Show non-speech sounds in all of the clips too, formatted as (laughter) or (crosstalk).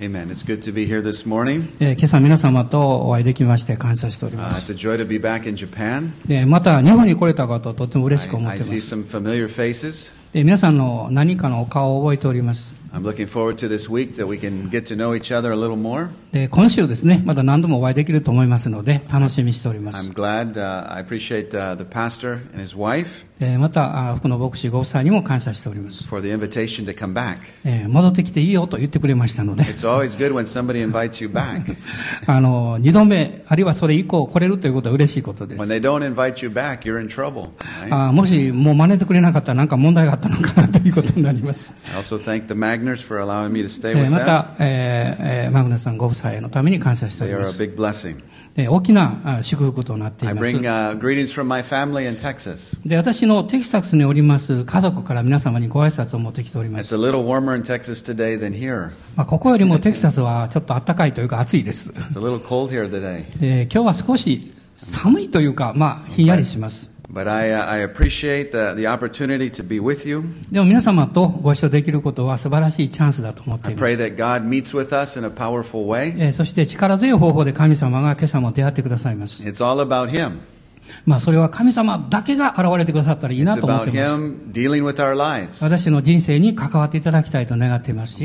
Amen. It's good to be here this morning. えー今朝皆様とお会いできまして感謝しておりま Uh, す。 it's a joy to be back in Japan. でまた日本に来れたことをとても I, 嬉しく思っ I ていま see す。 some familiar faces. で皆さんの何かのお顔を覚えております。 I'm looking forward to this week that we can get to know each other a little more. で今週ですね、まだ何度もお会いできると思いますので、楽しみしております。えまた、福の牧師ご夫妻にも感謝しております。戻ってきていいよと言ってくれましたので、(laughs) 二度目、あるいはそれ以降来れるということは嬉しいことです。あもし、もう招いてくれなかった、なんか問題があったのかなということになります。また、えー、マグナさんご夫妻さえのために感謝してお。で大きな祝福となっています。で、私のテキサスにおります家族から皆様にご挨拶を持ってきております。まあここよりもテキサスはちょっと暖かいというか暑いです。で今日は少し寒いというか、まあ、ひんやりします。But I, uh, I appreciate the, the opportunity to be with you. でも皆様とご一緒できることは素晴らしいチャンスだと思って I pray that God meets with us in a powerful way. えーそして力強い方法で神様が今朝も出会ってくださいます。It's all about Him. まあ、それは神様だけが現れてくださったらいいなと思っています。私の人生に関わっていただきたいと願っていますし.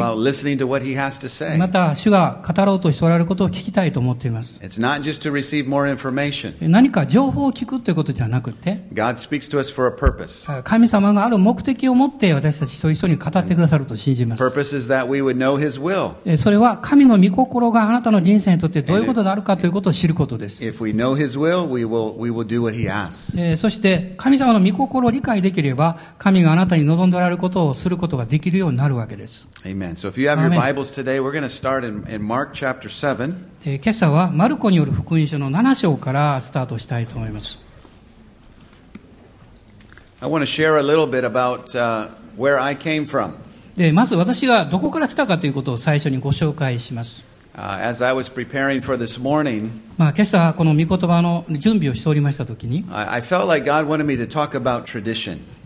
また主が語ろうとしておられることを聞きたいと思っています。何か情報を聞くということじゃなくて.神様がある目的を持って私たち一人一人に語ってくださると信じます。それは神の御心があなたの人生にとってどういうことであるかということを知ることです。そして神様の御心を理解できれば、神があなたに望んでおられることをすることができるようになるわけです。今朝はマルコによる福音書の7章からスタートしたいと思います。でまず私がどこから来たかということを最初にご紹介します。まあ、今朝この御言葉の準備をしておりましたときに、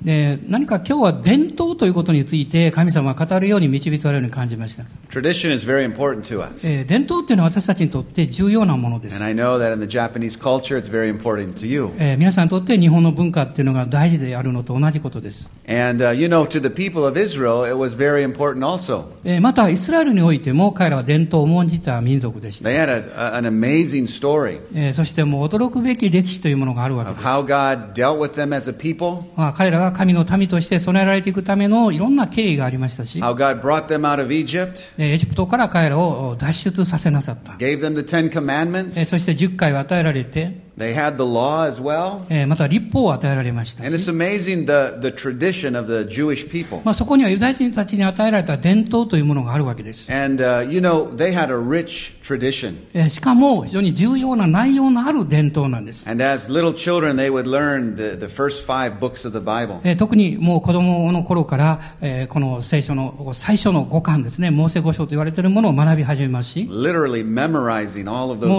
何か今日は伝統ということについて神様は語るように導かれるように感じました。伝統というのは私たちにとって重要なものです。皆さんにとって日本の文化というのが大事であるのと同じことです。またイスラエルにおいても彼らは伝統を重んじた民族でした。Story えーそしてもう驚くべき歴史というものがあるわけです。how God dealt with them as a people, まあ、彼らが神の民として備えられていくためのいろんな経緯がありましたし、how God brought them out of Egypt, えーエジプトから彼らを脱出させなさった。gave them the Ten え.そして10回を与えられて、They had the law as well. また立法を与えられましたし。そこにはユダヤ人たちに与えられた伝統というものがあるわけです。しかも非常に重要な内容のある伝統なんです。特にもう子供の頃から、えー、この聖書の最初の五感ですね、盲セ五章と言われているものを学び始めますし、も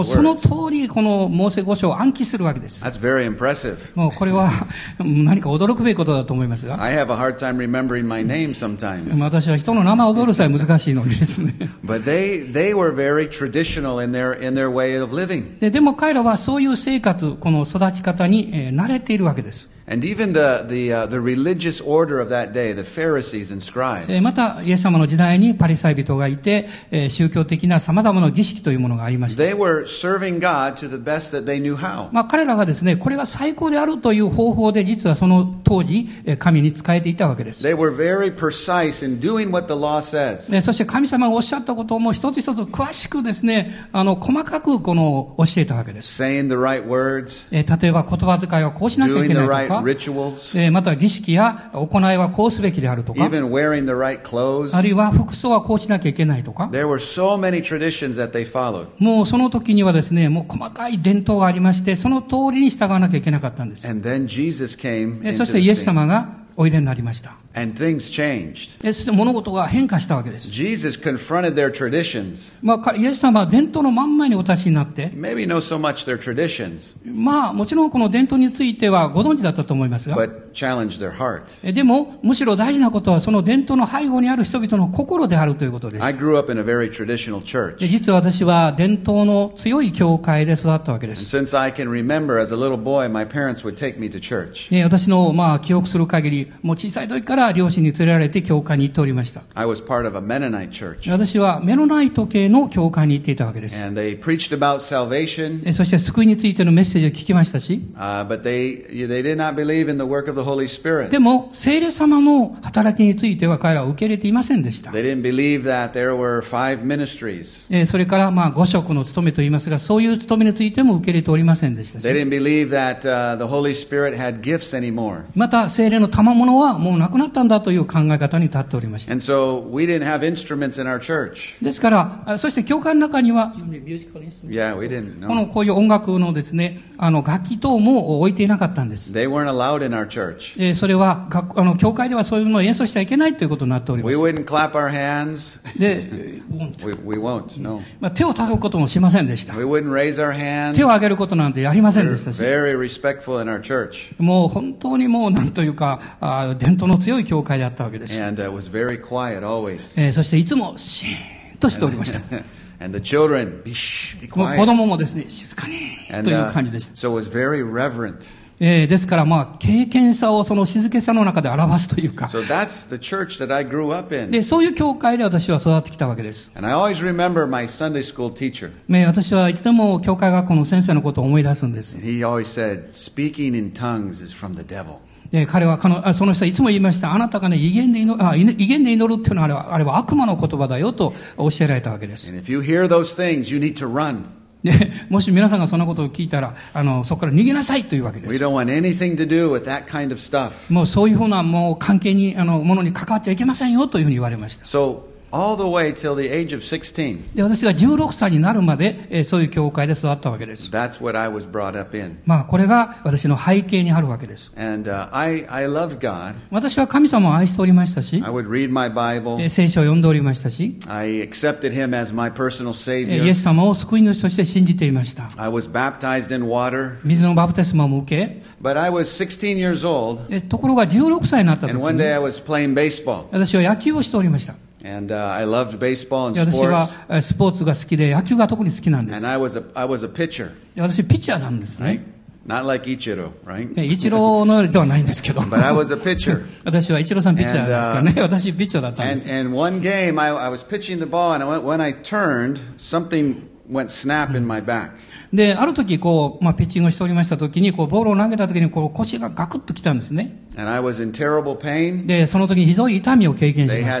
うその通りこの盲セ五章記するわけです。That's very impressive. もうこれは何か驚くべきことだと思いますが、I have a hard time remembering my name sometimes. 私は人の名前を覚えるさえ難しいのにですね。But they, they were very traditional in their, in their way of living. ででも彼らはそういう生活、この育ち方に、えー慣れているわけです。And even the, the, the religious order of that day, the Pharisees and scribes. また、イエス様の時代にパリサイ人がいて、宗教的な様々な儀式というものがありまして。まあ彼らがですね、これが最高であるという方法で、実はその当時、神に仕えていたわけです。そして神様がおっしゃったことをも一つ一つ詳しくですね、あの、細かくこの、教えたわけです。例えば言葉遣いはこうしなきゃいけない。また儀式や行いはこうすべきであるとか、あるいは服装はこうしなきゃいけないとか、もうその時にはですね、もう細かい伝統がありまして、その通りに従わなきゃいけなかったんです。そしてイエス様がおいでになりました。そして物事が変化したわけです。まあ、イエス様は伝統のまんまにお達しになって。まあ、もちろんこの伝統についてはご存知だったと思いますが。でも、むしろ大事なことは、その伝統の背後にある人々の心であるということです。実は私は伝統の強い教会で育ったわけです。私の、まあ、記憶する限り、もう小さい時から、両親に連れられて教会に行っておりました。私はメロナイト系の教会に行っていたわけです。そして救いについてのメッセージを聞きましたし。でも聖霊様の働きについては彼らは受け入れていませんでした。それからまあ五職の務めといいますがそういう務めについても受け入れておりませんでしたし。They また聖霊の賜物はもうなくなっただ。ですから、そして教会の中には、このこういう音楽の,楽器等も置いていなかったんです。それは、教会ではそういうものを演奏しちゃいけないということになっております。手を叩くこともしませんでした。手を挙げることなんてやりませんでした、もう本当にもう、なんというか、伝統の強い教会であったわけです。And uh, was very quiet always. えーそしていつもシーンとしておりました。and the children, be, shh, be もう子 quiet. 供もですね、静かに And という uh, 感じでした。so it was very reverent. えーですからまあ、経験さをその静けさの中で表すというか、So that's the church that I grew up in. で、そういう教会で私は育ってきたわけです。And I always remember my Sunday school teacher. ね、私はいつでも教会学校の先生のことを思い出すんです。And he always said, speaking in tongues is from the devil. で彼は彼のあその人はいつも言いました。あなたがね、威厳で祈あい威厳で祈るっていうのはあれはあれは悪魔の言葉だよと教えられたわけです。Things, もし皆さんがそんなことを聞いたら、あの、そこから逃げなさいというわけです。kind of. もうそういうふうなもう関係に、あの、ものに関わっちゃいけませんよというふうに言われました。So all the way till the age of 16, で、私が16歳になるまで、えーそういう教会で育ったわけです。 that's what I was brought up in. まあ、これが私の背景にあるわけです。 And uh, I, I loved God. 私は神様を愛しておりましたし I、would read my え Bible. ー聖書を読んでおりましたし、 I accepted Him as my personal えーイ Savior. エス様を救い主として信じていました。 I was baptized in water. 水のバプテスマも受け、 But I was 16 years old. えところが16歳になった時 And one に day I was playing baseball. 私は野球をしておりました。 And uh, I loved baseball and で私はスポーツが好きで野球が特に好きなんです And。I was a, I was a pitcher, で私ピッチャーなんです right? ね。Not like Ichiro, right? えイチローのよりではないんですけど。But I was a pitcher. 私はイチローさんピッチャーですからね。私ピッチャーだったんで And, す。and one game, I, I was pitching the ball, and I went, when I turned, something went snap in my back. で、ある時こう、まあ、ピッチングをしておりました時に、こう、ボールを投げた時に、こう、腰がガクッときたんですね。で、その時にひどい痛みを経験しました。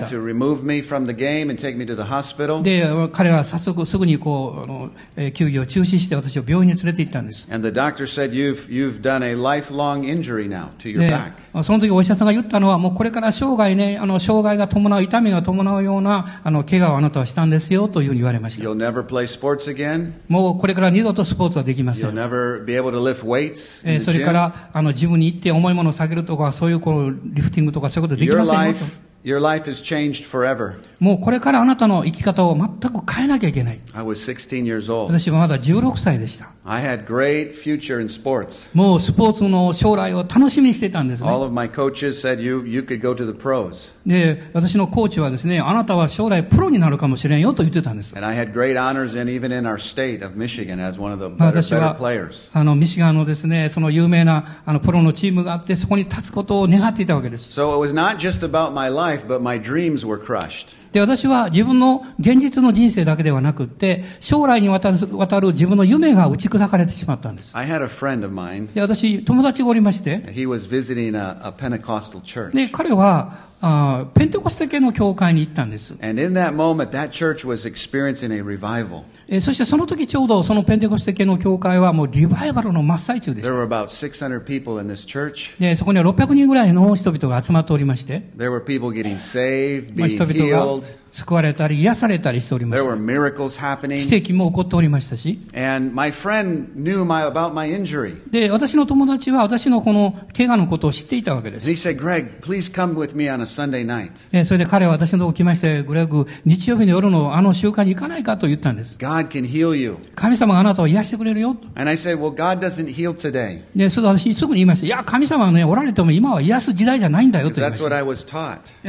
で、彼は早速すぐにこうあ、えー、球を中止して私を病院に連れて行ったんです。その時お医者さんが言ったのは、もうこれから生涯ね、あの障害が伴う、痛みが伴うようなあの怪我をあなたはしたんですよというふうに言われました。もうこれから二度とスポーツはできません。それからあの、自分に行って重いもの下げるとか、そういうこう、リフティングとかそういうことでき Your ませんよ life, と。 your life has changed forever. もうこれからあなたの生き方を全く変えなきゃいけない。私はまだ16歳でした。もうスポーツの将来を楽しみにしていたんです。で、私のコーチはですね、あなたは将来プロになるかもしれんよと言ってたんです。あのミシガンのですね、その有名なあのプロのチームがあって、そこに立つことを願っていたわけです。So it was not just about my life, but my dreams were crushed. で、私は自分の現実の人生だけではなくって、将来にわたるわたる自分の夢が打ち砕かれてしまったんです。I had a friend of mine. で、私、友達がおりまして、He was visiting a, a Pentecostal church. で、彼は、あーペンテコステ系の教会に行ったんです。And in that moment, that church was experiencing a revival. えーそしてその時ちょうどそのペンテコステ系の教会はもうリバイバルの真っ最中でし There た。were about 600 people in this church. で、そこには600人ぐらいの人々が集まっておりまして、There were people getting saved, まあ being 人々が healed. 救われたり癒されたりしておりました。奇跡も起こっておりましたし。で、私の友達は私のこの怪我のことを知っていたわけです。でそれで彼は私のところに来まして、グレーグ、日曜日の夜のあの集会に行かないかと言ったんです。神様があなたを癒してくれるよ。Said, で、それ私すぐに言いました。いや、神様は、ね、おられても今は癒す時代じゃないんだよと。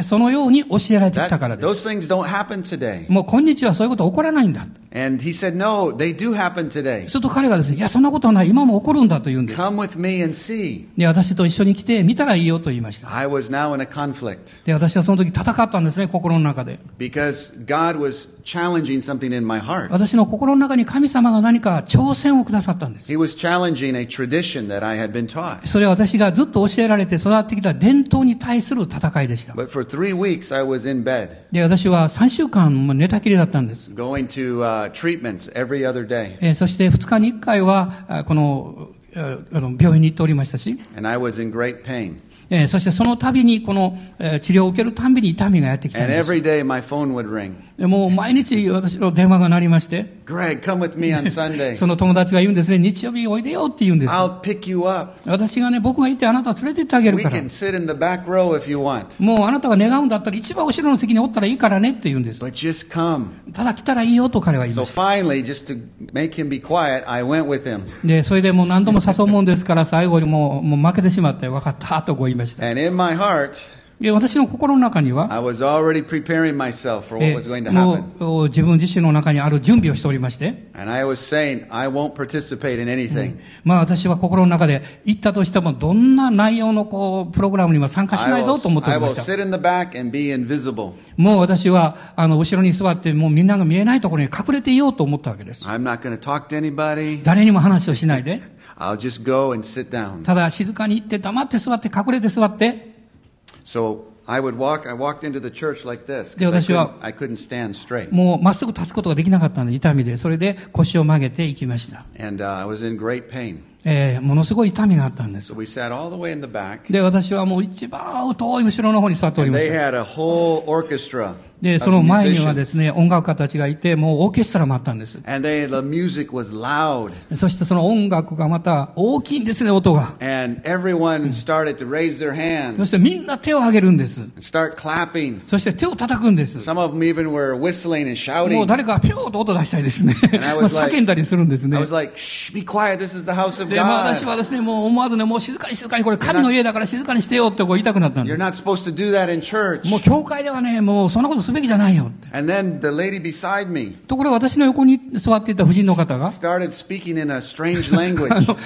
そのように教えられてきたからです。Don't happen today. もう今日はそういうこと起こらないんだ。And he said, No, they do happen today. すると彼がですね、いや、そんなことはない。今も起こるんだと言うんです。Come with me and see. で、私と一緒に来て見たらいいよと言いました。I was now in a conflict で、私はその時戦ったんですね、心の中で。because God was challenging something in my heart. 私の心の中に神様が何か挑戦をくださったんです。He was challenging a tradition that I had been taught. それは私がずっと教えられて育ってきた伝統に対する戦いでした。But for three weeks, I was in bed で、私は3週間も寝たきりだったんです。going to uh, treatments every other day. えーそして2日に1回は、あこの、ああの病院に行っておりましたし、And I was in great pain. えーそしてその度に、この、えー治療を受けるたんびに痛みがやってきたんです。day, もう毎日私の電話が鳴りまして、Greg, come with me on Sunday. (laughs) その友達が言うんですね、日曜日おいでよって言うんです。I'll pick you up. 私がね、僕がいてあなたを連れて行ってあげるから can。sit in the back row if you want. もうあなたが願うんだったら一番後ろの席におったらいいからねって言うんです。But just come. ただ来たらいいよと彼は言いました。finally, just to make him be quiet, I went with him. で、それでもう何度も誘うもんですから最後にもうもう負けてしまって分かったとこう言いました。And in my heart, で、私の心の中には、もう自分自身の中にある準備をしておりまして、まあ、私は心の中で、行ったとしても、どんな内容のこうプログラムにも参加しないぞと思っておりました。もう私はあの後ろに座って、もうみんなが見えないところに隠れていようと思ったわけです。誰にも話をしないで、(laughs) ただ静かに行って、黙って座って、隠れて座って。So I would walk, I walked into the church like this. で、 'cause I 私は- couldn't, I couldn't stand straight. もうまっすぐ立つことができなかったので痛みで、それで腰を曲げて行きました。 And uh, I was in great pain. えー、ものすごい痛みがあったんです。で、私はもう一番遠い後ろの方に座っておりました。で、その前にはですね、音楽家たちがいて、もうオーケストラもあったんです。そしてその音楽がまた大きいんですね、音が。そしてみんな手を挙げるんです。そして手を叩くんです。もう誰かがピューッと音出したりですね。(laughs) 叫んだりするんですね。で、まあ、私はですね、もう思わずね、もう静かに静かに、これ神の家だから静かにしてよってこう言いたくなったんです。もう教会ではね、もうそんなことすべきじゃないよって。ところが私の横に座っていた夫人の方が、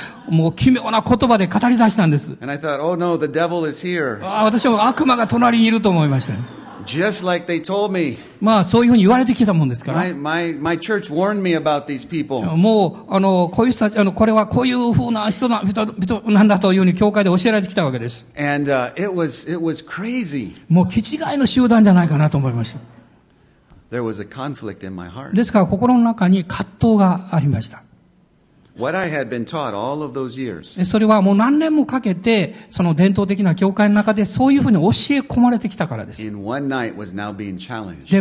(laughs) もう奇妙な言葉で語り出したんです。あ私は悪魔が隣にいると思いました。Just like they told me. まあそういうふうに言われてきたもんですから。My, my, my church warned me about these people. もう、あの、こういう人たち、あの、これはこういう風な人な、人人なんだというふうに教会で教えられてきたわけです。And uh, it, was, it was crazy. もう、気違いの集団じゃないかなと思いました。There was a conflict in my heart. ですから、心の中に葛藤がありました。それはもう何年もかけて、その伝統的な教会の中でそういうふうに教え込まれてきたからです。で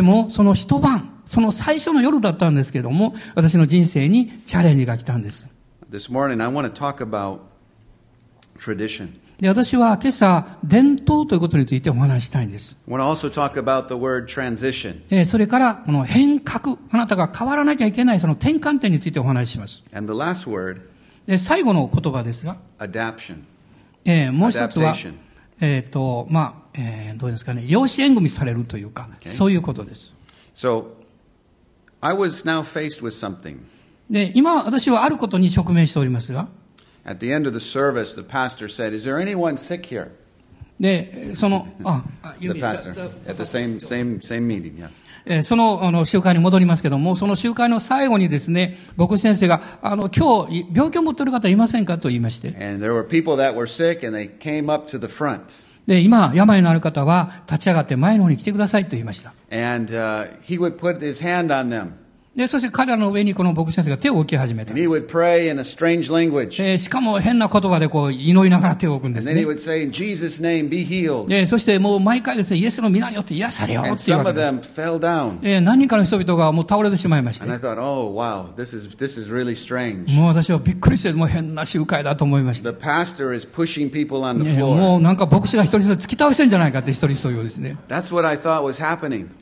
も、その一晩、その最初の夜だったんですけども、私の人生にチャレンジが来たんです。This morning, I want to talk about tradition. で、私は今朝、伝統ということについてお話ししたいんです。えーそれから、この変革、あなたが変わらなきゃいけないその転換点についてお話しします。で、最後の言葉ですが.えーもう一つはえっ、と、まあ、えーどうですかね、養子縁組されるというか.そういうことです。So, I was now faced with something. で、今、私はあることに直面しておりますが、At the end of the service, the pastor said, Is there anyone sick here? で、その、あ、あ The pastor. (laughs) At the same, same, same meeting, yes. えーその、あの、集会に戻りますけども、その集会の最後にですね、牧師先生が、あの、今日、病気を持っている方いませんかと言いまして、 And there were people that were sick and they came up to the front. で、今、病のある方は、立ち上がって前の方に来てくださいと言いました。 And uh, he would put his hand on them. で、そして彼らの上にこの牧師たちが手を置き始めて。しかも変な言葉でこう祈りながら手を置くんですね。そしてもう毎回ですね、イエスの皆によって癒されよってうわ。何人かの人々がもう倒れてしまいました。もう私はびっくりして、もう変な集会だと思いました。もうなんか牧師が一人一人突き倒してるんじゃないかって一人一人をですね。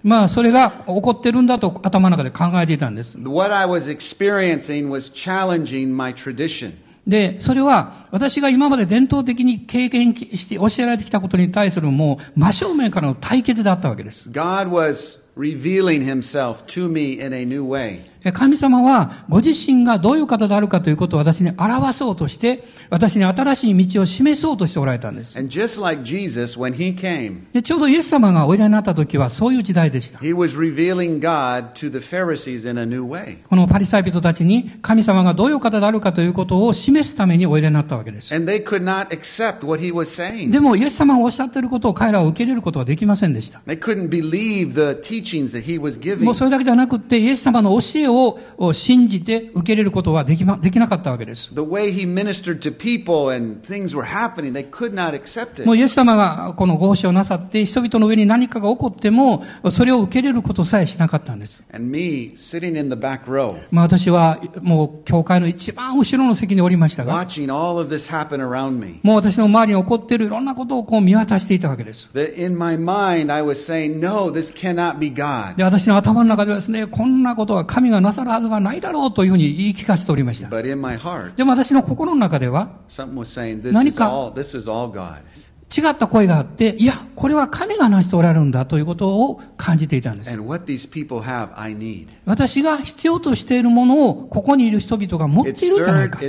まあそれが起こってるんだと頭の中で考えていた。んです。What I was experiencing was challenging my tradition. で、それは私が今まで伝統的に経験して教えられてきたことに対するもう真正面からの対決だったわけです。God was revealing himself to me in a new way. え神様はご自身がどういう方であるかということを私に表そうとして、私に新しい道を示そうとしておられたんです。And just like Jesus, when he came, でちょうどイエス様がおいでになった時はそういう時代でした。he was revealing God to the Pharisees in a new way. このパリサイ人たちに神様がどういう方であるかということを示すためにおいでになったわけです。And they could not accept what he was saying. でもイエス様がおっしゃっていることを彼らは受け入れることはできませんでした。They couldn't believe the was もうそれだけではなくて、イエス様の教えを信じて受け入れることはでき,、ま、できなかったわけです。もうイエス様がこの合衆をなさって、人々の上に何かが起こっても、それを受け入れることさえしなかったんです。ま私はもう教会の一番後ろの席におりましたが、もう私の周りに起こっているいろんなことをこう見渡していたわけです。God. で、私の頭の中ではですね、こんなことは神がなさるはずがないだろうというふうに言い聞かせておりました。But in my heart, でも私の心の中では、something was saying, this 何 is か- all, this is all God. 違った声があって、いや、これは神がなしておられるんだということを感じていたんです。私が必要としているものをここにいる人々が持っているんじゃないか。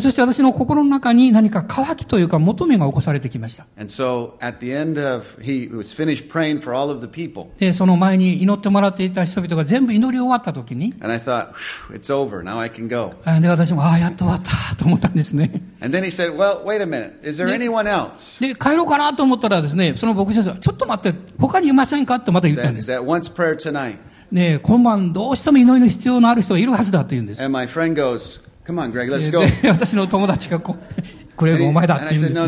そして私の心の中に何か渇きというか求めが起こされてきました。で、その前に祈ってもらっていた人々が全部祈り終わったときに、で、私も、ああ、やっと終わったと思ったんですね。で、帰ろうかなと思ったらですね、その牧師先生は、ちょっと待って、ほかにいませんか？とまた言ったんです。ね、今晩どうしても祈りの必要のある人いるはずだと言うんです。私の友達がこう。グレグお前だって言うんで。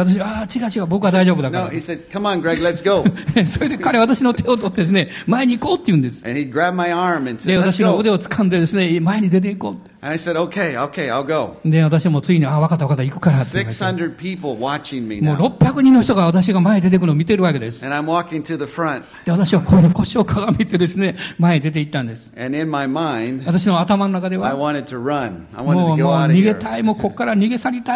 私ああ違う違う僕は大丈夫だから。それで彼私の手を取ってですね前に行こうって言うんです。で私の腕を掴んでですね前に出て行こう。で私もついにああ分かった分かった行くからって,もう600人の人が私が前に出てくるのを見てるわけです。で私はこの腰を鏡でですね前に出て行ったんです。私の頭の中では,もう逃げたいもうここから逃げ去りたい。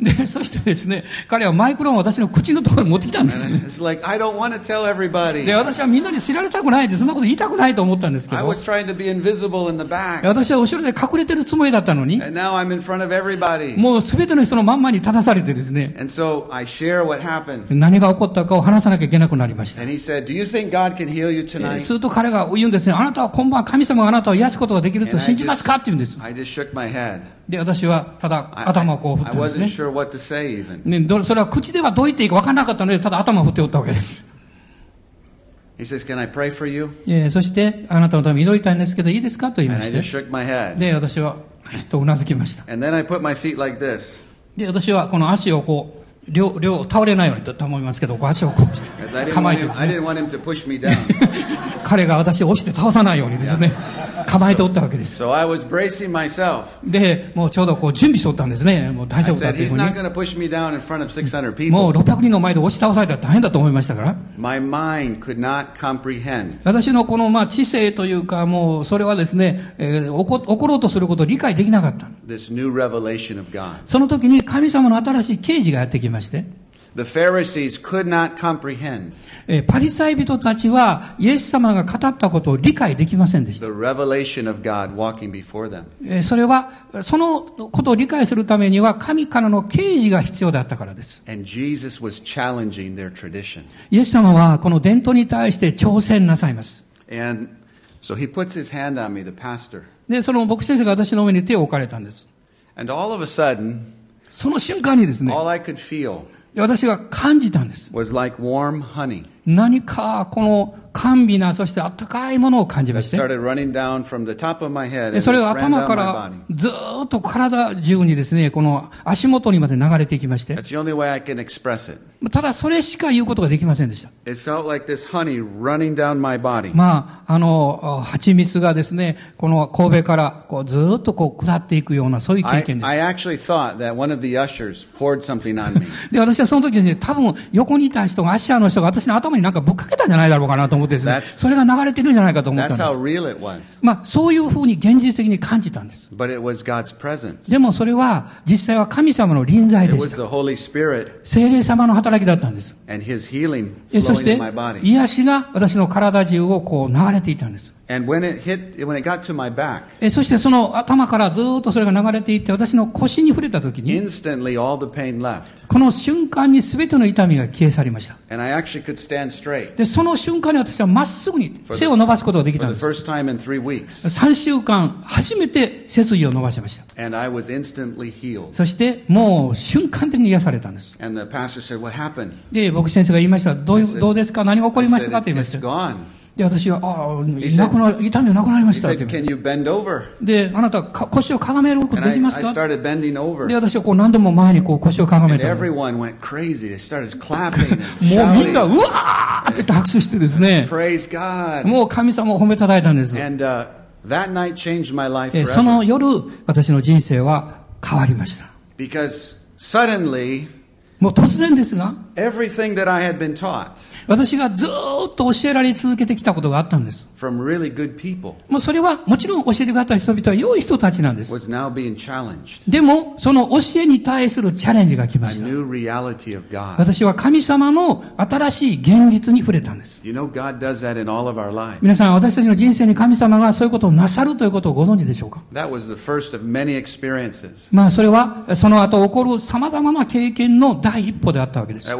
で、そしてですね、彼はマイクロンを私の口のところに持ってきたんです、ね。で、私はみんなに知られたくないっ、そんなこと言いたくないと思ったんですけど、私は後ろで隠れてるつもりだったのに、もうすべての人のまんまに立たされてですね、何が起こったかを話さなきゃいけなくなりました。すると彼が言うんですね、あなたは今晩神様があなたを癒すことができると信じますか？って言うんです。で、私はただ I, 頭をこう振っ I, た I んですね。sure to say even. ね、どそれは口ではどう言っていいか分からなかったので、ただ頭を振っておったわけです。Says, I そして、あなたのために祈りたいんですけど、いいですかと言いま I して。で、私は、はい、とうなずきました。I like. で、私はこの足をこう、両、両、倒れないようにと思いますけど、こう足をこうし I て、構えてす I ね。(laughs) 彼が私を押して倒さないようにですね、構えておったわけです。so I was bracing myself. で、もうちょうどこう準備しておったんですね。もう大丈夫だ said, というふうに not。going to push me down in front of 600もう people. 600人の前で押し倒されたら大変だと思いましたから。My mind could not comprehend 私のこのまあ知性というか、もうそれはですね、えー起こ起ころうとすることを理解できなかった。this new revelation of God. その時に神様の新しい啓示がやってきまして、The Pharisees could not comprehend. パリサイ人たちは、イエス様が語ったことを理解できませんでした。それは、そのことを理解するためには、神からの啓示が必要だったからです。イエス様は、この伝統に対して挑戦なさいます。で、その牧師先生が私の上に手を置かれたんです。その瞬間にですね、私が感じたんです。何かこの甘美なそして温かいものを感じまして。それを頭からずっと体中にですねこの足元にまで流れていきまして。ただそれしか言うことができませんでした、まああの蜂蜜がですねこの神戸からこうずっとこう下っていくようなそういう経験で (laughs) 私はその時多分横にいた人がアの人が私の頭に何かぶっかけたんじゃないだろうかなと思って。ですねそれが流れてるんじゃないかと思ったんです。まあ、そういうふうに現実的に感じたんです。でもそれは、実際は神様の臨在でした。精霊様の働きだったんです。そして.癒しが私の体中をこう流れていたんです。そしてその頭からずっとそれが流れていって私の腰に触れたときにこの瞬間にすべての痛みが消え去りました。でその瞬間に私はまっすぐに背を伸ばすことができたんです。3週間初めて背筋を伸ばしました。そしてもう瞬間的に癒されたんです。で牧先生が言いました。どう,どうですか？何が起こりましたか？と言いました。で、私は、ああ、痛みがなくなりましたって言って。Said, で、あなた、腰をかがめることができますか？I, I で、私はこう何度も前にこう腰をかがめて。(laughs) もうみんな、うわーって拍手してですね。もう神様を褒めたたいたんです。And, uh, でその夜、私の人生は変わりました。Suddenly, もう突然ですが、everything that I had been taught, 私がずーっと教えられ続けてきたことがあったんです。really もうそれはもちろん教えてくれた人々は良い人たちなんです。でも、その教えに対するチャレンジが来ました。私は神様の新しい現実に触れたんです。You know. 皆さん、私たちの人生に神様がそういうことをなさるということをご存知でしょうか？まあ、それは、その後起こる様々な経験の第一歩であったわけです。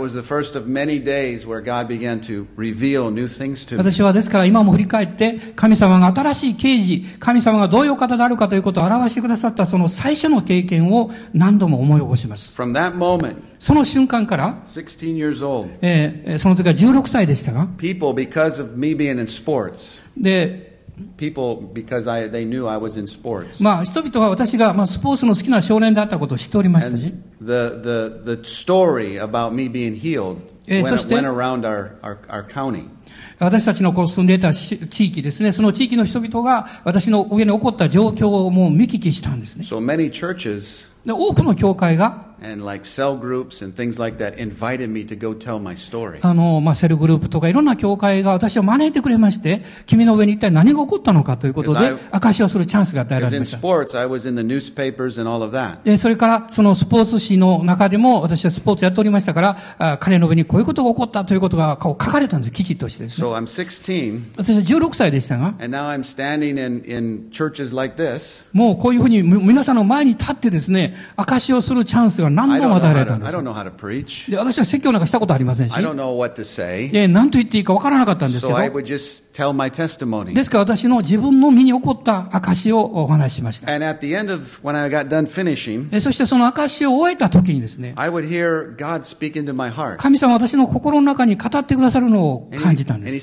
私はですから今も振り返って神様が新しい刑事、神様がどういう方であるかということを表してくださったその最初の経験を何度も思い起こします。その瞬間から、16、その時は16歳でしたが、people, 人々は私が、まあ、スポーツの好きな少年であったことを知っておりましたし。えー、そして-.私たちのこう住んでいたし地域ですね、その地域の人々が私の上に起こった状況をもう見聞きしたんですね。So many churches で多くの教会が、and like cell groups and things like that invited me to go tell my story. あの、まあ、セルグループとかいろんな教会が私を招いてくれまして、君の上に一体何が起こったのかということで証しをするチャンスが与えられました。sports, I was in the newspapers and all of that. でそれから、そのスポーツ紙の中でも、私はスポーツやっておりましたから、あ彼の上にこういうことが起こったということが書かれたんです、記事としてですね。So I'm 16, 私は16歳でしたが、and now I'm standing in, in churches like this. もうこういうふうにみ皆さんの前に立ってですね、証しをするチャンスが何度も与で。私は説教なんかしたことありませんし、何と言っていいか分からなかったんですけ、ですから私の自分の身に起こった証をお話ししました。Of, そしてその証を終えた時にですね、神様は私の心の中に語ってくださるのを感じたんです。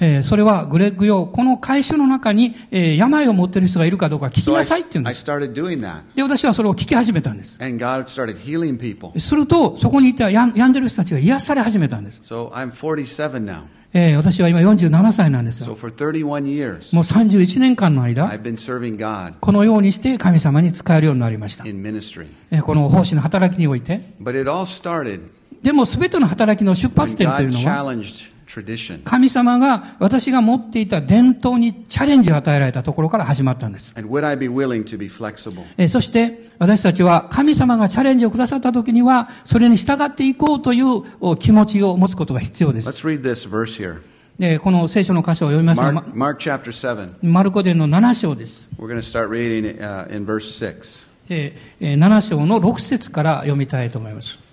え、それはグレッグ・ヨー、この会社の中に、え、病を持っている人がいるかどうか聞きなさいって言うんです。で、私はそれを聞き始めたんです。すると、そこにいた病んでる人たちが癒され始めたんです。え、私は今47歳なんですよ。もう31年間の間、このようにして神様に使えるようになりました。この奉仕の働きにおいて。でもすべての働きの出発点というのは、神様が私が持っていた伝統にチャレンジを与えられたところから始まったんです。And would I be willing to be flexible? えーそして、私たちは神様がチャレンジをくださった時には、それに従っていこうというお気持ちを持つことが必要です。Let's read this verse here. でこの聖書の箇所を読みますが、Mark, Mark chapter 7. マルコ伝の7章です。We're going to start reading uh, in verse 6. えーえー7章の6節から読みたいと思います。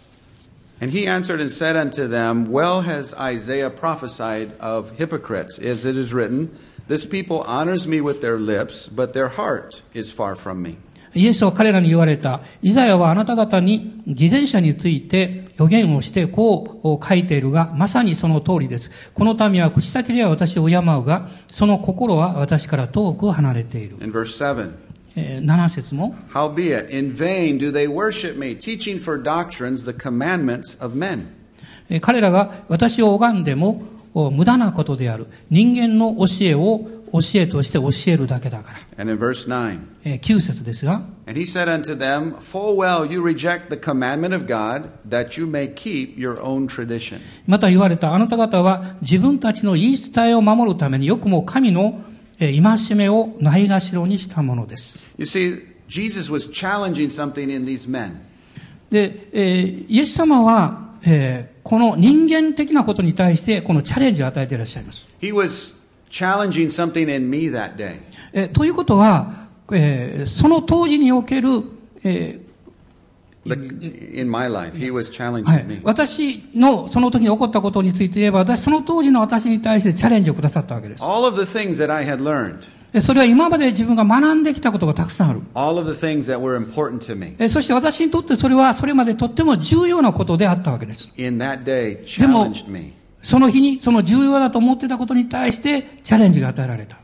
And he answered and said unto them, Well has Isaiah prophesied of hypocrites, as it is written, This people honors me with their lips, but their heart is far from me. イエスは彼らに言われた。イザヤはあなた方に偽善者について予言をしてこう書いているが、まさにその通りです。この民は口先では私を敬うが、その心は私から遠く離れている。 In verse 7. えー7節も、Howbeit, in vain do they worship me, teaching for doctrines the commandments of men. えー彼らが私を拝んでもお無駄なことである。人間の教えを教えとして教えるだけだから。And in verse 9. えー9節ですが、And he said unto them, Full well you reject the commandment of God, that you may keep your own tradition. また言われた、あなた方は自分たちの言い伝えを守るためによくも神のえー戒めをないがしろにしたものです。You see, Jesus was challenging something in these men. で、えーイエス様は、えーこの人間的なことに対してこのチャレンジを与えていらっしゃいます。He was challenging something in me that day. えーということは、えーその当時における、え The- 私のその時に起こったことについて言えば、私その当時の私に対してチャレンジをくださったわけです。えそれは今まで自分が学んできたことがたくさんある。そして私にとってそれはそれまでとっても重要なことであったわけです。その日にその重要だと思ってたことに対してチャレンジが与えられた。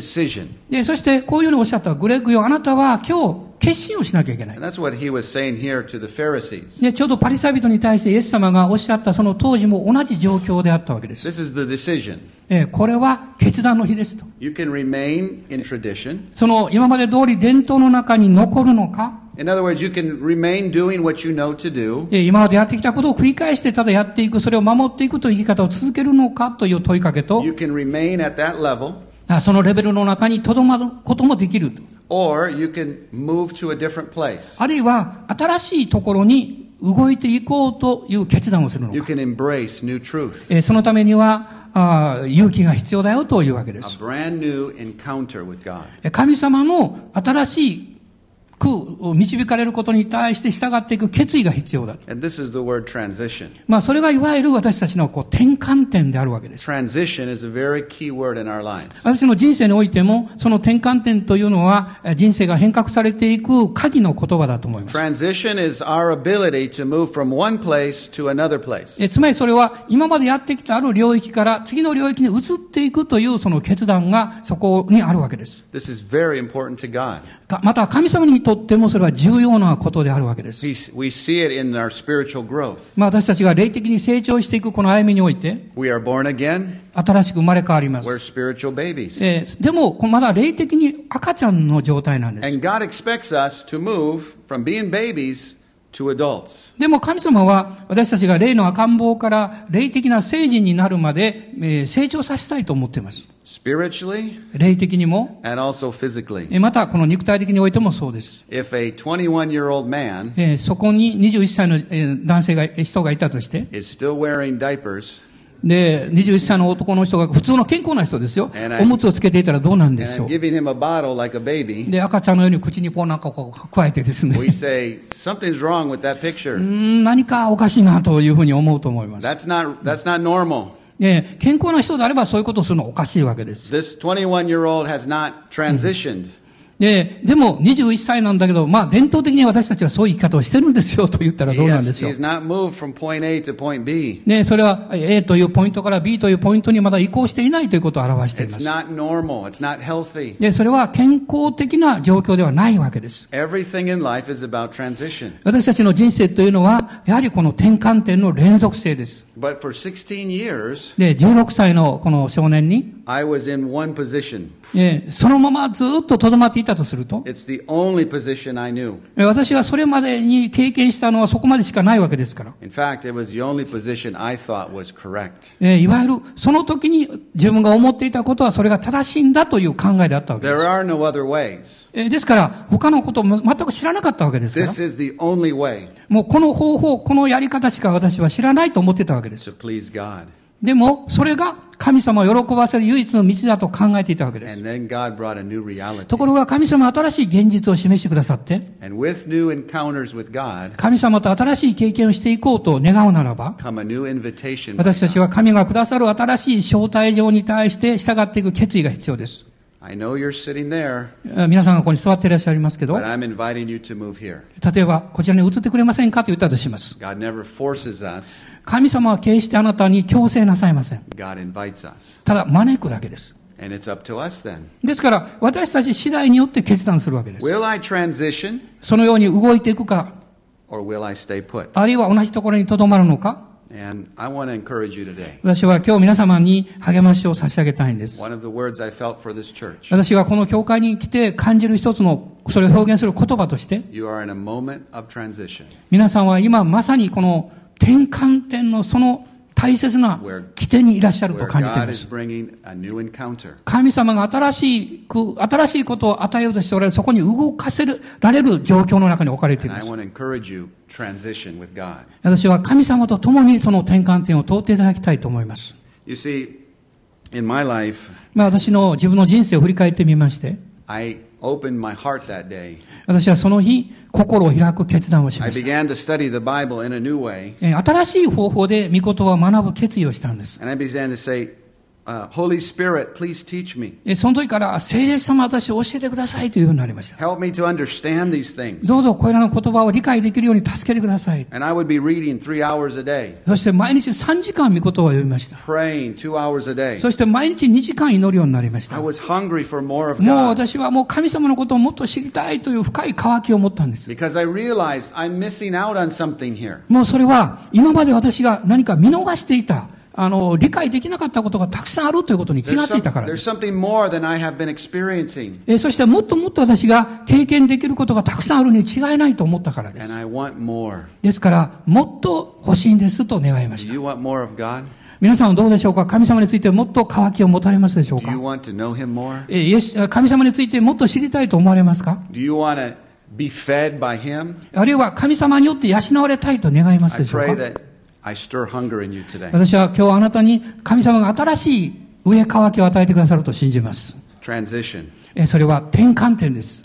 Said. で、そしてこういうふうにおっしゃった。グレッグよ、あなたは今日決心をしなきゃいけない.で、ちょうどパリサイ人に対してイエス様がおっしゃったその当時も同じ状況であったわけです。えーこれは決断の日ですと。その今まで通り伝統の中に残るのか、In other words, you can remain doing what you know to do, えー今までやってきたことを繰り返してただやっていく、それを守っていくという生き方を続けるのかという問いかけと、you can remain at that level, あそのレベルの中にとどまることもできると。or you can move to a different place. あるいは新しいところに動いていこうという決断をするの You か。can embrace new truth, えーそのためにはあー勇気が必要だよというわけで a す。brand new encounter with God. えー神様の新しく導かれることに対して従っていく決意が必要だ。まあそれがいわゆる私たちのこう転換点であるわけです。Transition is a very key word in our lives. 私の人生においてもその転換点というのはえー人生が変革されていく鍵の言葉だと思います。Transition is our ability to move from one place to another place. えつまりそれは今までやってきたある領域から次の領域に移っていくというその決断がそこにあるわけです。This is very important to God. かまた神様にとってもそれは重要なことであるわけです。まあ私たちが霊的に成長していくこの歩みにおいて.新しく生まれ変わります。えーでもこまだ霊的に赤ちゃんの状態なんです。でも神様は私たちが霊の赤ん坊から霊的な成人になるまで成長させたいと思っています。霊的にもえまたこの肉体的においてもそうです。If そこに21歳の男性が人がいたとして。で、21歳の男の人が普通の健康な人ですよ。おむつをつけていたらどうなんでしょう。で、赤ちゃんのように口にこうなんかこう、くわえてですね。何かおかしいなというふうに思うと思います。健康な人であればそういうことをするのはおかしいわけです。で、でも21歳なんだけど、まあ伝統的に私たちはそういう生き方をしてるんですよと言ったらどうなんでしょう.で、それは A というポイントから B というポイントにまだ移行していないということを表しています。で、それは健康的な状況ではないわけです。私たちの人生というのは、やはりこの転換点の連続性です。But for 16 years, で、16歳のこの少年に、そのままずっと留まっていいたとすると、私はそれまでに経験したのはそこまでしかないわけですから。いわゆる、その時に自分が思っていたことはそれが正しいんだという考えであったわけです。ですから、他のことも全く知らなかったわけですから。もうこの方法、このやり方しか私は知らないと思ってたわけです。でも、それが神様を喜ばせる唯一の道だと考えていたわけです。ところが神様は新しい現実を示してくださって、神様と新しい経験をしていこうと願うならば.私たちは神がくださる新しい招待状に対して従っていく決意が必要です。皆さんがここに座っていらっしゃいますけど、例えばこちらに移ってくれませんかと言ったとします。神様は決してあなたに強制なさいません。ただ招くだけです。ですから私たち次第によって決断するわけです。そのように動いていくか、あるいは同じところにとどまるのか。私は今日皆様に励ましを差し上げたいんです。私がこの教会に来て感じる一つの、それを表現する言葉として、皆さんは今まさにこの転換点のその大切な起点にいらっしゃると感じています。神様が新しく、新しいことを与えようとしておられる、そこに動かせるられる状況の中に置かれています。私は神様と共にその転換点を通っていただきたいと思います。私の自分の人生を振り返ってみまして、私はその日、心を開く決断をしました。新しい方法でみことは学ぶ決意をしたんです。Uh, Holy Spirit, please teach me. えーその時から、聖霊様私を教えてくださいというようになりました。Help me to understand these things. どうぞこれらの言葉を理解できるように助けてください。And I would be reading three hours a day, そして毎日3時間御言葉を読みました。praying two hours a day. そして毎日2時間祈るようになりまし I た。was hungry for more of もう God 私はもう神様のことをもっと知りたいという深い渇きを持ったんです。because I realized I'm missing out on something here. もうそれは今まで私が何か見逃していた、あの、理解できなかったことがたくさんあるということに気がついたからです。えーそしてもっともっと私が経験できることがたくさんあるに違いないと思ったからです。ですから、もっと欲しいんですと願いました。皆さんはどうでしょうか？神様についてもっと渇きを持たれますでしょうか？神様についてもっと知りたいと思われますか?あるいは神様によって養われたいと願いますでしょうか？私は今日あなたに神様が新しい上渇きを与えてくださると信じます。Transition. えーそれは転換点です。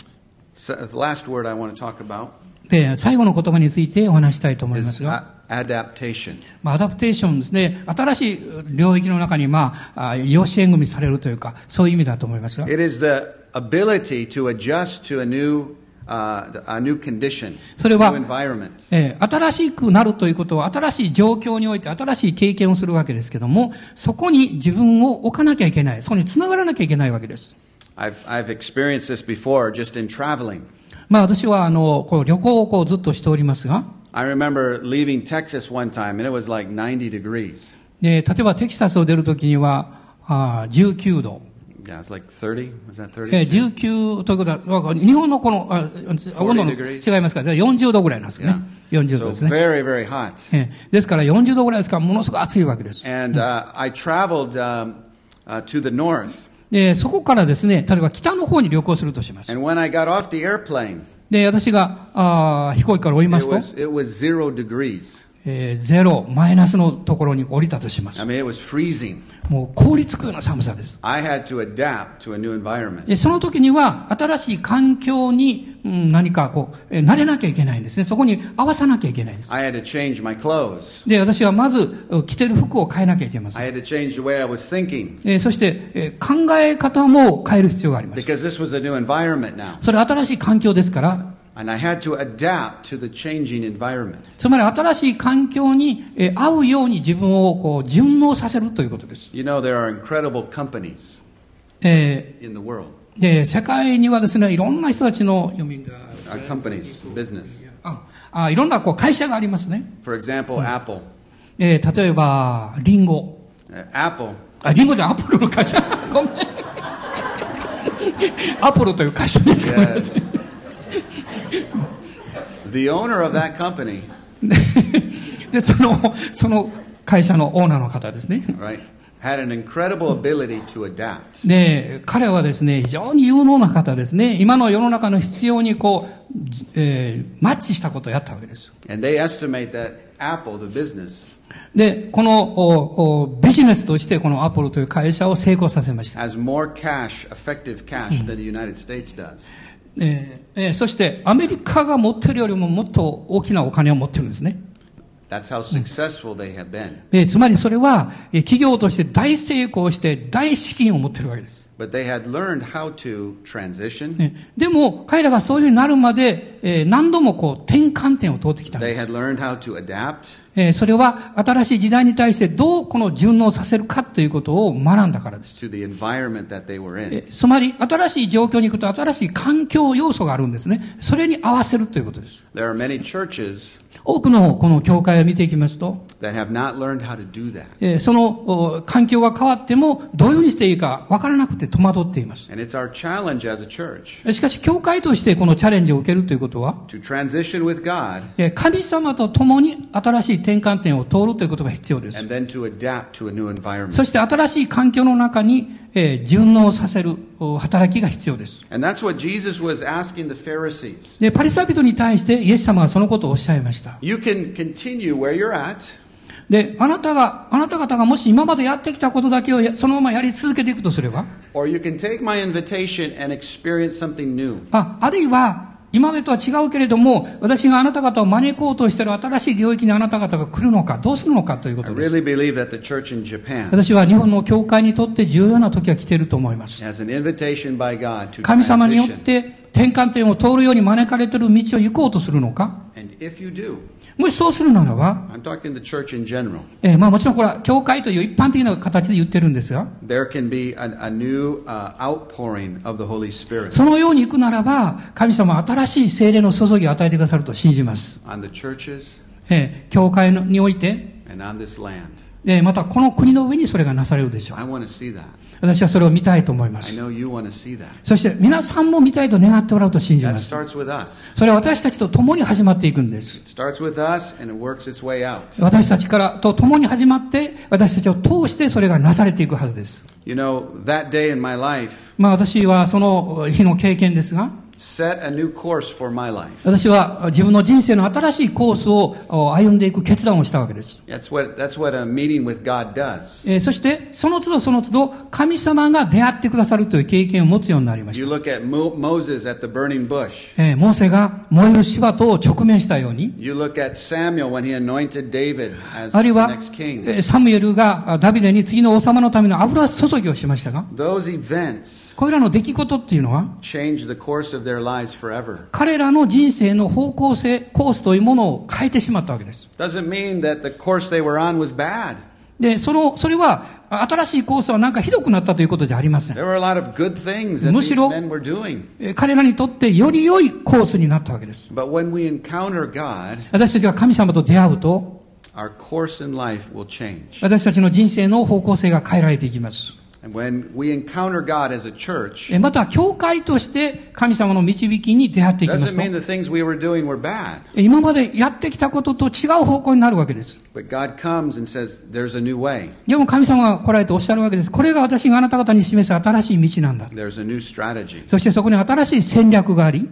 で、最後の言葉についてお話したいと思いますが、a- adaptation. まあ、アダプテーションですね、新しい領域の中に、まあ、あ養子縁組されるというか、そういう意味だと思いますが、It is the ability to adjust to a new, それは新しくなるということは新しい状況において新しい経験をするわけですけれどもそこに自分を置かなきゃいけない。そこにつながらなきゃいけないわけです。まあ私はあのこう旅行をこうずっとしておりますが。例えばテキサスを出るときにはあ19度。ということは日本のこの温度の違いますか？ら、40度ぐらいなんですね。40度ですね。えですから40度ぐらいですから、ものすごく暑いわけです。でそこからですね、例えば北の方に旅行するとします。で私があ飛行機から降りますと。えーゼロ、マイナスのところに降りたとします I。mean, it was freezing. もう凍りつくような寒さです。I had to adapt to a new environment. でその時には、新しい環境に、うん、何かこう、えー慣れなきゃいけないんですね。そこに合わさなきゃいけないんです。I had to change my clothes. で、私はまず、う着てる服を変えなきゃいけません。I had to change the way I was thinking えーそして、えー考え方も変える必要があります。because this was a new environment now. それは新しい環境ですから、つまり新しい環境に合うように自分をこう順応させるということです。で世界にはですね、いろんな人たちの読みが。あいろんなこう会社がありますね。え、例えば、リンゴ。あ、リンゴじゃん、アップルの会社。ごめん。アップルという会社です。Yes. The owner of that company, で、その、その会社のオーナーの方ですね。right, had an incredible ability to adapt. で、彼はですね、非常に有能な方ですね。今の世の中の必要にこう、えーマッチしたことをやったわけです。And they estimate that Apple, the business, で、このおおビジネスとしてこのアポロという会社を成功させました。has more cash, effective cash, than the United States does. えーえーそしてアメリカが持ってるよりももっと大きなお金を持ってるんですね。That's how successful they have been. えーつまりそれは、えー企業として大成功して大資金を持ってるわけです。But they had learned how to transition. ねでも彼らがそういうふうになるまで、えー何度もこう転換点を通ってきたん They です。had learned how to adapt. えーそれは新しい時代に対してどうこの順応させるかということを学んだからです。to the environment that they were え in. ーつまり新しい状況に行くと新しい環境要素があるんですね。それに合わせるということです。There are many churches 多くのこの教会を見ていきますと、that have not learned how to do that. えーそのお環境が変わってもどういうふうにしていいかわからなくて戸惑っています。しかし、教会としてこのチャレンジを受けるということは、神様と共に新しい転換点を通るということが必要です。そして、新しい環境の中に、え、順応させる働きが必要です。で、パリサビトに対して、イエス様はそのことをおっしゃいました。で、あなたが、あなた方がもし今までやってきたことだけをやそのままやり続けていくとすれば？あ、あるいは、今までとは違うけれども、私があなた方を招こうとしている新しい領域にあなた方が来るのか、どうするのかということです。really 私は日本の教会にとって重要な時が来ていると思います。神様によっ.て転換点を通るように招かれている道を行こうとするのか、もしそうするならば、えーまあもちろんこれは教会という一般的な形で言ってるんですが、uh, そのように行くならば、神様は新しい精霊の注ぎを与えてくださると信じます。えー教会のにおいて、land. でまたこの国の上にそれがなされるでしょう。私はそれを見たいと思います。そして皆さんも見たいと願っておられると信じます。それは私たちと共に始まっていくんです。私たちからと共に始まって、私たちを通してそれがなされていくはずです。まあ私はその日の経験ですが、set a new course for my life. 私は自分の人生の新しいコースをお歩んでいく決断をしたわけです。That's what, that's what a meeting with God does. えーそして、その都度その都度、神様が出会ってくださるという経験を持つようになりまし You た。look at Mo- Moses at the burning bush. えーモーセが燃える芝と直面したように、You look at Samuel when he anointed David as あるいはサムエルがあダビデに次の王様のための油注ぎをしましたが、Those events これらの出来事っていうのは、changed the course of. 彼らの人生の方向性、コースというものを変えてしまったわけです。で、その、それは、新しいコースはなんかひどくなったということじゃありません。むしろ、彼らにとってより良いコースになったわけです。私たちが神様と出会うと、私たちの人生の方向性が変えられていきます。えまた教会として神様の導きに出会っていきます今までやってきたことと違う方向になるわけです。でも神様が来られておっしゃるわけです。これが私があなた方に示す新しい道なんだ。そしてそこに新しい戦略があり、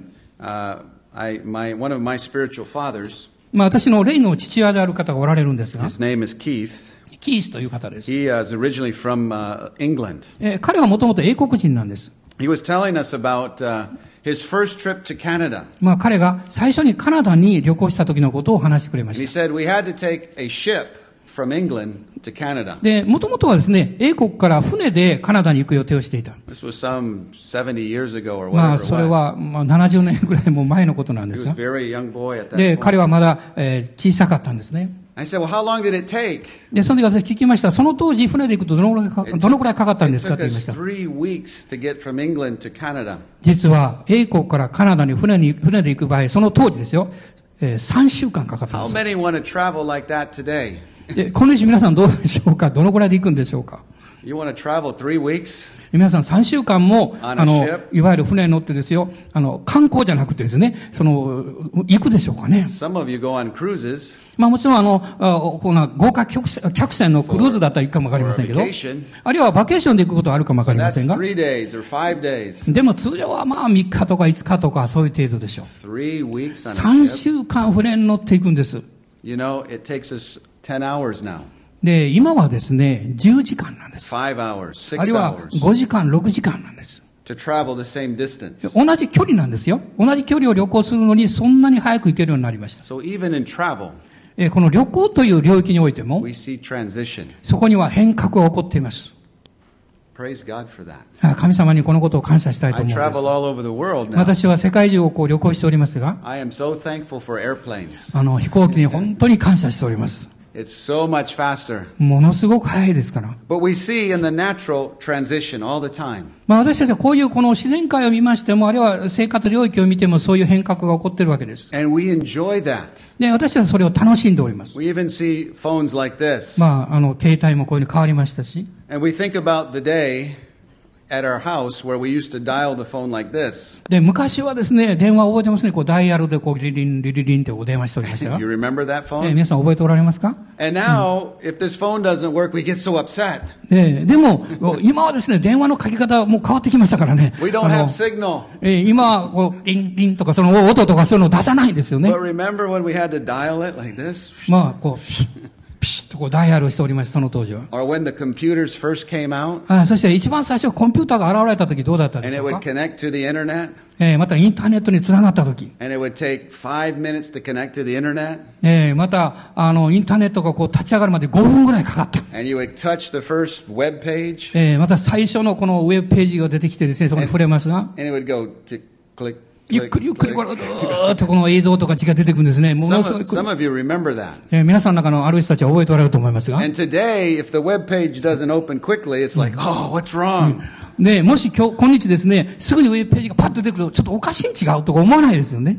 まあ、私の例の父親である方がおられるんですが。キースという方です。彼はもともと英国人なんです。まあ彼が最初にカナダに旅行した時のことを話してくれました。で、もともとはですね、英国から船でカナダに行く予定をしていた。まあそれはまあ70年ぐらいも前のことなんですが。で、彼はまだ小さかったんですね。said, how long did it take? で、その時私聞きました。その当時、船で行くとどのぐらいか,どのくらいかかったんですか？って言いました。実は、英国からカナダに船,に船で行く場合、その当時ですよ、えー、3週間かかったんです。この日皆さんどうでしょうか？どのくらいで行くんでしょうか？You 皆さん、3週間もあのいわゆる船に乗ってですよ。あの観光じゃなくてですね。その行くでしょうかね。まあもちろんあの、あこの豪華客船のクルーズだったら行くかもわかりませんけどあるいはバケーションで行くことはあるかもわかりませんが.でも通常はまあ3日とか5日とかそういう程度でしょう。Three weeks on a 3 ship. 週間船に乗っていくんです。You know, it takes us 10 hours now. で、今はですね、10時間なんです。あるいは hours 5時間、6時間なんです。同じ距離なんですよ。同じ距離を旅行するのにそんなに早く行けるようになりました。So えーこの旅行という領域においても.そこには変革が起こっています。神様にこのことを感謝したいと思うんです.私は世界中をこう旅行しておりますが.あの、飛行機に本当に感謝しております。It's so much faster. ものすごく早いですから。But we see in the natural transition all the time. まあ私たちはこういうこの自然界を見ましても、あるいは生活領域を見てもそういう変革が起こっているわけです。And we enjoy that. で、私たちはそれを楽しんでおります。We even see phones like this. まあ、あの、携帯もこういうふうに変わりましたし、And we think about the day で昔はですね、電話を覚えてますね、こうダイヤルでこうリリン、リリリンってお電話しておりましたよ。皆さん覚えておられますか？Now,、うん work, so、で,でも、(laughs) 今はですね、電話のかけ方もう変わってきましたからね。We don't have signal. 今はこう、リンリンとかその音とかそういうのを出さないですよね。まあ、こう、(laughs) ピシとこうダイヤルしておりましたその当時は。Or when the computers first came out, ああそして一番最初コンピューターが現れた時どうだったでしょうか？and it would connect to the internet, えまたインターネットにつながった時。えまたあのインターネットがこう立ち上がるまで5分ぐらいかかった。And you would touch the first web page, えまた最初のこのウェブページが出てきてですねそこに触れますが。and it would go click ゆっくりゆっくりこ、の映像とか血が出てくるんですね。ものすごい。皆さんの中のある人たちは覚えておられると思いますが。もし今日、今日ですね、すぐにウェブページがパッと出てくると、ちょっとおかしいん違うとか思わないですよね。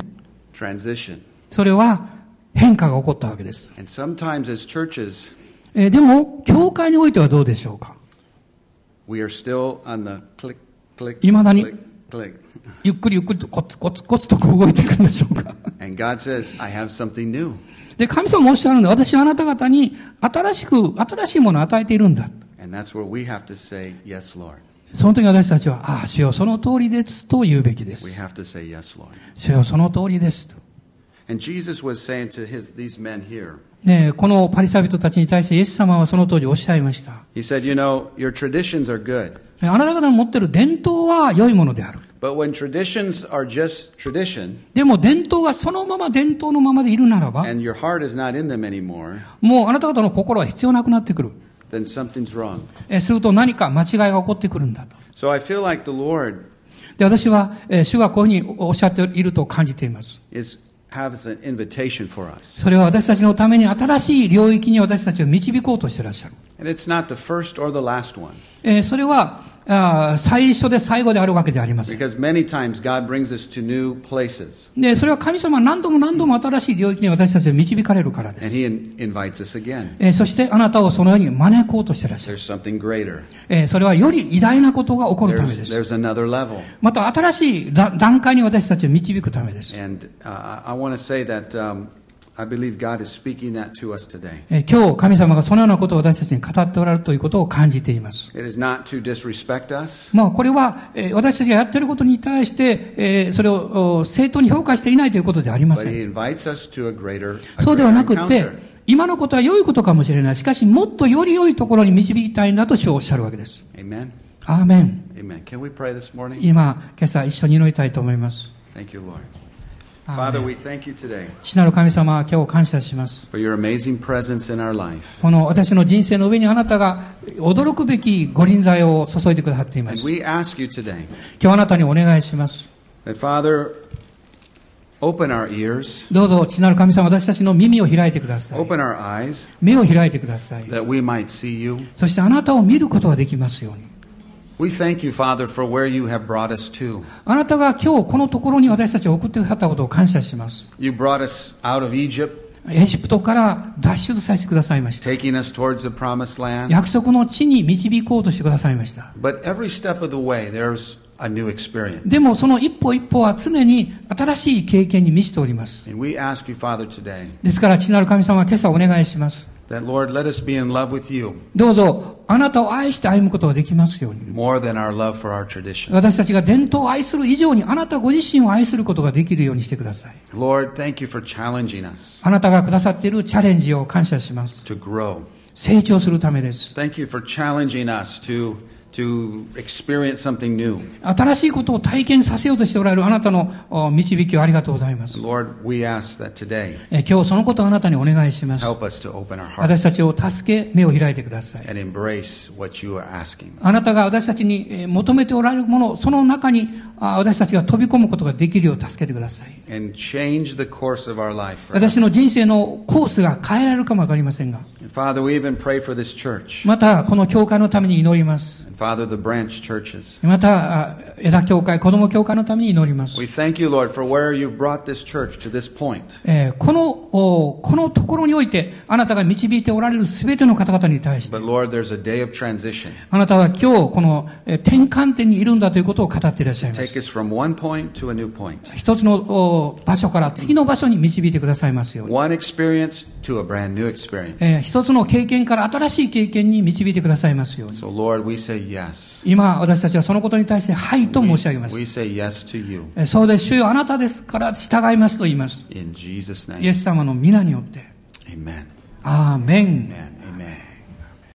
それは変化が起こったわけです。えでも、教会においてはどうでしょうか。いまだに。ゆっくりゆっくりとコツコツコツと動いていくんでしょうか And God says, I have something new. で、神様もおっしゃるんで、私はあなた方に新しく、新しいものを与えているんだ。Say, Yes. その時私たちは、ああ、主よ、その通りですと言うべきです。say, Yes. 主よ、その通りですと。ね、このパリサイ人たちに対してイエス様はその当時おっしゃいました。He said, You know, your traditions are good. あなた方の持っている伝統は良いものである。でも伝統がそのまま伝統のままでいるならば、もうあなた方の心は必要なくなってくる。ええすると何か間違いが起こってくるんだと。で私は、えー、主がこういうふうにおっしゃっていると感じています。それは私たちのために新しい領域に私たちを導こうとしていらっしゃる。それは最初で最後であるわけであります。でそれは神様何度も何度も新しい領域に私たちを導かれるからです。そしてあなたをそのように招こうとしていらっ。それはより偉大なことが起こるためです。There's, there's また新しい段階に私たちを導くためです。I believe God is speaking that to us today. えー今日神様がそのようなことを私たちに語っておられるということを感じています。It is not to disrespect us, まあこれは、えー私たちがやっていることに対して、えーそれをお正当に評価していないということではありません。He invites us to a greater, a そうではなくって今のことは良いことかもしれない。しかし、もっとより良いところに導きたいんだと主はおっしゃるわけです。Amen. アーメン。Amen. Can we pray this morning? 今、今朝一緒に祈りたいと思います。Thank you, Lord. Father, ン we thank you today 父なる神様、今日感謝します。for your amazing presence in our life. この私の人生の上にあなたが驚くべきご臨在を注いでくださっていま And す。we ask you today 今日あなたにお願いします。that, Father, open our ears, どうぞ、父なる神様、私たちの耳を開いてください。open our eyes, 目を開いてください。that we might see you. そしてあなたを見ることができますように。We thank you, Father, for where you have brought us to. あなたが今日このところに私たちを送ってくださったことを感謝します。You brought us out of Egypt. エジプトから脱出させてくださいました。taking us towards the promised land. 約束の地に導こうとしてくださいました。But every step of the way, there's a new experience. でもその一歩一歩は常に新しい経験に満ちております。And we ask you, Father, today, ですから、父なる神様は今朝お願いします。どうぞあなたを愛して歩むことができますように。私たちが伝統を愛する以上にあなたご自身を愛することができるようにしてください。あなたがくださっているチャレンジを感謝します。To 成長するためです。To experience something new. 新しいことを体験させようとしておられるあなたのお導きをありがとうございます。Lord, we ask that today, え今日そのことをあなたにお願いします。help us to open our 私 hearts たちを助け、目を開いてください。and embrace what you are asking. あなたが私たちにえー求めておられるもの、その中にあ私たちが飛び込むことができるよう助けてください。and change the course of our life. 私の人生のコースが変えられるかもわかりませんが、Father, we even pray for this church. またこの教会のために祈ります。Father, the branch churches. またあ枝教会、子供教会のために祈ります。We thank you, Lord, for where you've brought this church to this point. えーこの、おこのところにおいて、あなたが導いておられるすべての方々に対して、But Lord, there's a day of transition. あなたは今日、このえー転換点にいるんだということを語っていらっしゃいます Take。us from one point to a new point. 一つのお場所から次の場所に導いてくださいますように。One experience to a brand new experience. えー一つの経験から新しい経験に導いてくださいますように。So, Lord, we say yes. 今、私たちはそのことに対して、はいと申し上げます。We say yes to you. えーそうです、主よあなたですから従いますと言います。In Jesus' イ name. エス様の皆によって。Amen. アーメン。Amen.